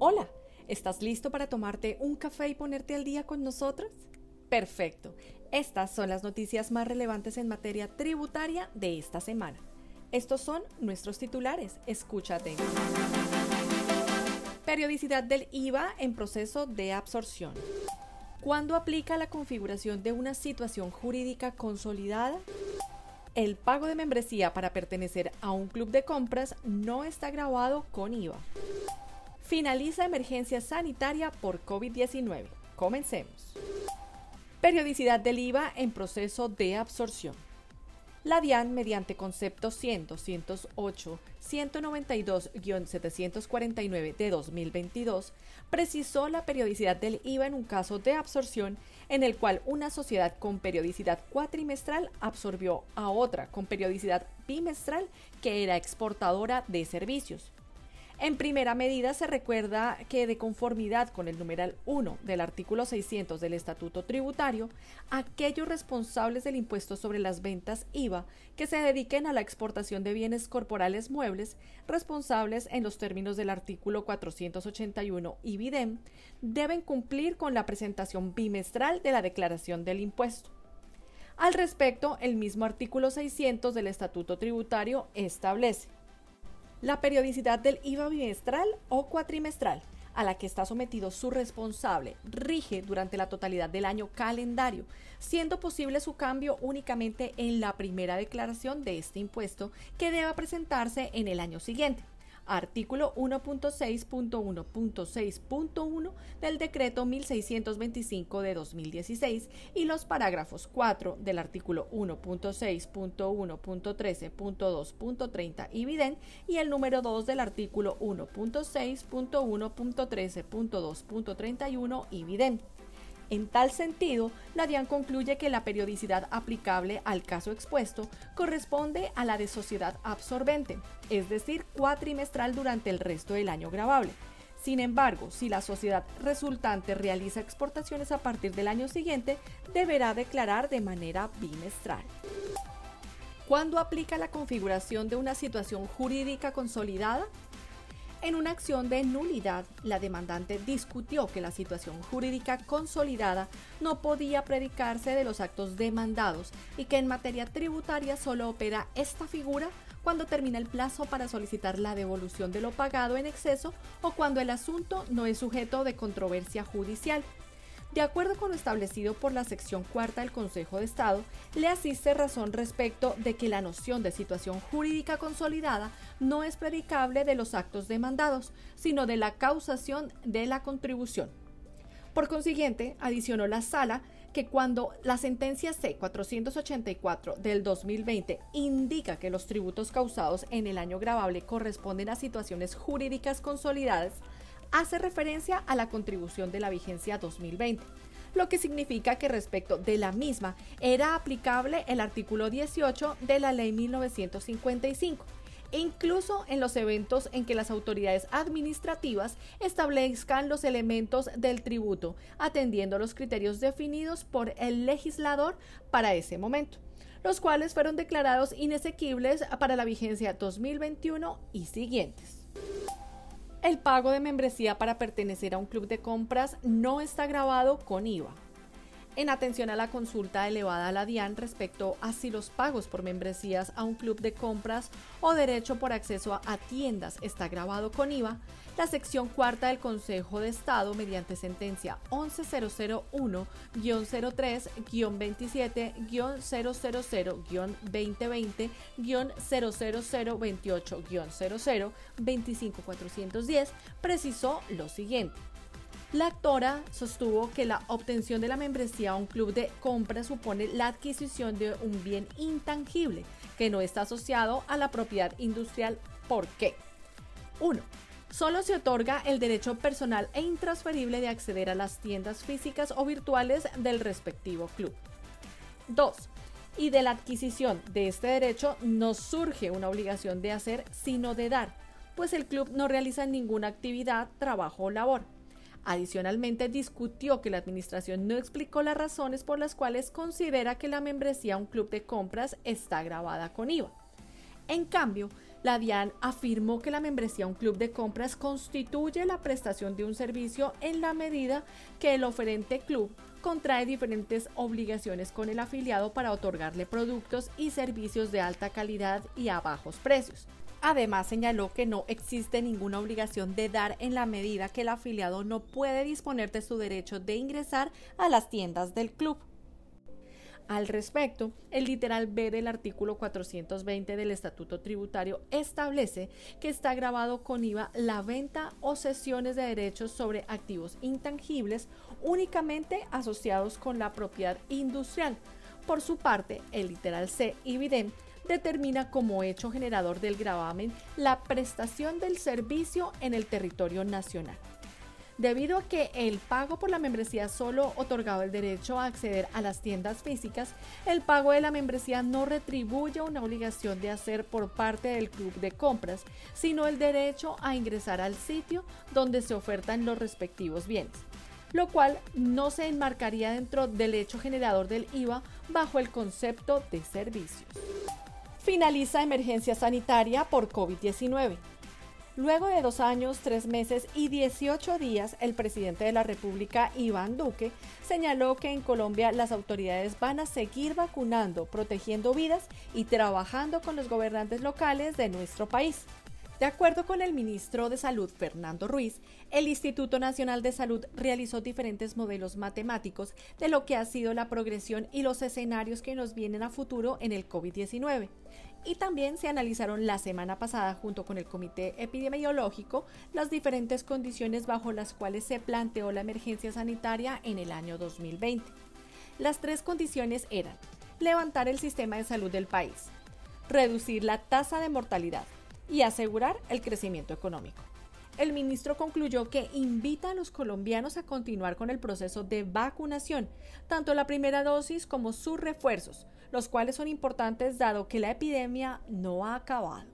Hola, ¿estás listo para tomarte un café y ponerte al día con nosotros? Perfecto, estas son las noticias más relevantes en materia tributaria de esta semana. Estos son nuestros titulares, escúchate. Periodicidad del IVA en proceso de absorción. ¿Cuándo aplica la configuración de una situación jurídica consolidada? El pago de membresía para pertenecer a un club de compras no está grabado con IVA. Finaliza emergencia sanitaria por COVID-19. Comencemos. Periodicidad del IVA en proceso de absorción. La DIAN, mediante concepto 100, 208, 192-749 de 2022, precisó la periodicidad del IVA en un caso de absorción en el cual una sociedad con periodicidad cuatrimestral absorbió a otra con periodicidad bimestral que era exportadora de servicios. En primera medida, se recuerda que de conformidad con el numeral 1 del artículo 600 del Estatuto Tributario, aquellos responsables del impuesto sobre las ventas IVA que se dediquen a la exportación de bienes corporales muebles, responsables en los términos del artículo 481 IBIDEM, deben cumplir con la presentación bimestral de la declaración del impuesto. Al respecto, el mismo artículo 600 del Estatuto Tributario establece la periodicidad del IVA bimestral o cuatrimestral a la que está sometido su responsable rige durante la totalidad del año calendario, siendo posible su cambio únicamente en la primera declaración de este impuesto que deba presentarse en el año siguiente artículo 1.6.1.6.1 del decreto 1625 de 2016 y los parágrafos 4 del artículo 1.6.1.13.2.30 y y el número 2 del artículo 1.6.1.13.2.31 y en tal sentido, la DIAN concluye que la periodicidad aplicable al caso expuesto corresponde a la de sociedad absorbente, es decir, cuatrimestral durante el resto del año grabable. Sin embargo, si la sociedad resultante realiza exportaciones a partir del año siguiente, deberá declarar de manera bimestral. ¿Cuándo aplica la configuración de una situación jurídica consolidada? En una acción de nulidad, la demandante discutió que la situación jurídica consolidada no podía predicarse de los actos demandados y que en materia tributaria solo opera esta figura cuando termina el plazo para solicitar la devolución de lo pagado en exceso o cuando el asunto no es sujeto de controversia judicial. De acuerdo con lo establecido por la sección cuarta del Consejo de Estado, le asiste razón respecto de que la noción de situación jurídica consolidada no es predicable de los actos demandados, sino de la causación de la contribución. Por consiguiente, adicionó la sala que cuando la sentencia C-484 del 2020 indica que los tributos causados en el año grabable corresponden a situaciones jurídicas consolidadas, hace referencia a la contribución de la vigencia 2020 lo que significa que respecto de la misma era aplicable el artículo 18 de la ley 1955 incluso en los eventos en que las autoridades administrativas establezcan los elementos del tributo, atendiendo los criterios definidos por el legislador para ese momento, los cuales fueron declarados inesequibles para la vigencia 2021 y siguientes. El pago de membresía para pertenecer a un club de compras no está grabado con IVA en atención a la consulta elevada a la DIAN respecto a si los pagos por membresías a un club de compras o derecho por acceso a, tiendas está grabado con IVA, la sección cuarta del Consejo de Estado, mediante sentencia 11003-000-2020-00028-00 25410, precisó lo siguiente. La actora sostuvo que la obtención de la membresía a un club de compra supone la adquisición de un bien intangible que no está asociado a la propiedad industrial. ¿Por qué? 1. Solo se otorga el derecho personal e intransferible de acceder a las tiendas físicas o virtuales del respectivo club. 2. Y de la adquisición de este derecho no surge una obligación de hacer, sino de dar, pues el club no realiza ninguna actividad, trabajo o labor. Adicionalmente, discutió que la administración no explicó las razones por las cuales considera que la membresía a un club de compras está grabada con IVA. En cambio, la DIAN afirmó que la membresía a un club de compras constituye la prestación de un servicio en la medida que el oferente club contrae diferentes obligaciones con el afiliado para otorgarle productos y servicios de alta calidad y a bajos precios. Además, señaló que no existe ninguna obligación de dar en la medida que el afiliado no puede disponer de su derecho de ingresar a las tiendas del club. Al respecto, el literal B del artículo 420 del Estatuto Tributario establece que está grabado con IVA la venta o cesiones de derechos sobre activos intangibles únicamente asociados con la propiedad industrial. Por su parte, el literal C y determina como hecho generador del gravamen la prestación del servicio en el territorio nacional. Debido a que el pago por la membresía solo otorgaba el derecho a acceder a las tiendas físicas, el pago de la membresía no retribuye una obligación de hacer por parte del club de compras, sino el derecho a ingresar al sitio donde se ofertan los respectivos bienes, lo cual no se enmarcaría dentro del hecho generador del IVA bajo el concepto de servicios. Finaliza emergencia sanitaria por COVID-19. Luego de dos años, tres meses y 18 días, el presidente de la República, Iván Duque, señaló que en Colombia las autoridades van a seguir vacunando, protegiendo vidas y trabajando con los gobernantes locales de nuestro país. De acuerdo con el ministro de Salud, Fernando Ruiz, el Instituto Nacional de Salud realizó diferentes modelos matemáticos de lo que ha sido la progresión y los escenarios que nos vienen a futuro en el COVID-19. Y también se analizaron la semana pasada, junto con el Comité Epidemiológico, las diferentes condiciones bajo las cuales se planteó la emergencia sanitaria en el año 2020. Las tres condiciones eran levantar el sistema de salud del país, reducir la tasa de mortalidad, y asegurar el crecimiento económico. El ministro concluyó que invita a los colombianos a continuar con el proceso de vacunación, tanto la primera dosis como sus refuerzos, los cuales son importantes dado que la epidemia no ha acabado.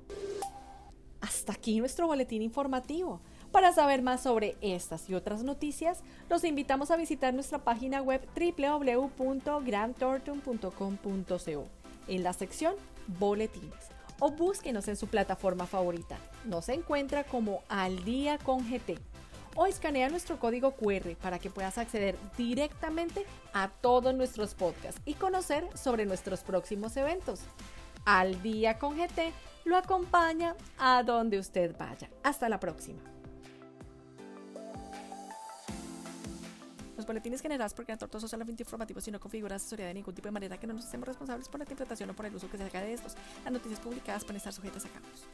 Hasta aquí nuestro boletín informativo. Para saber más sobre estas y otras noticias, los invitamos a visitar nuestra página web www.grandtortum.com.co en la sección Boletines o búsquenos en su plataforma favorita. Nos encuentra como Al Día con GT o escanea nuestro código QR para que puedas acceder directamente a todos nuestros podcasts y conocer sobre nuestros próximos eventos. Al Día con GT lo acompaña a donde usted vaya. Hasta la próxima. Los boletines generados por Gran Torto son solamente informativos y no configuran asesoría de ningún tipo de manera que no nos hacemos responsables por la interpretación o por el uso que se haga de estos. Las noticias publicadas pueden estar sujetas a cambios.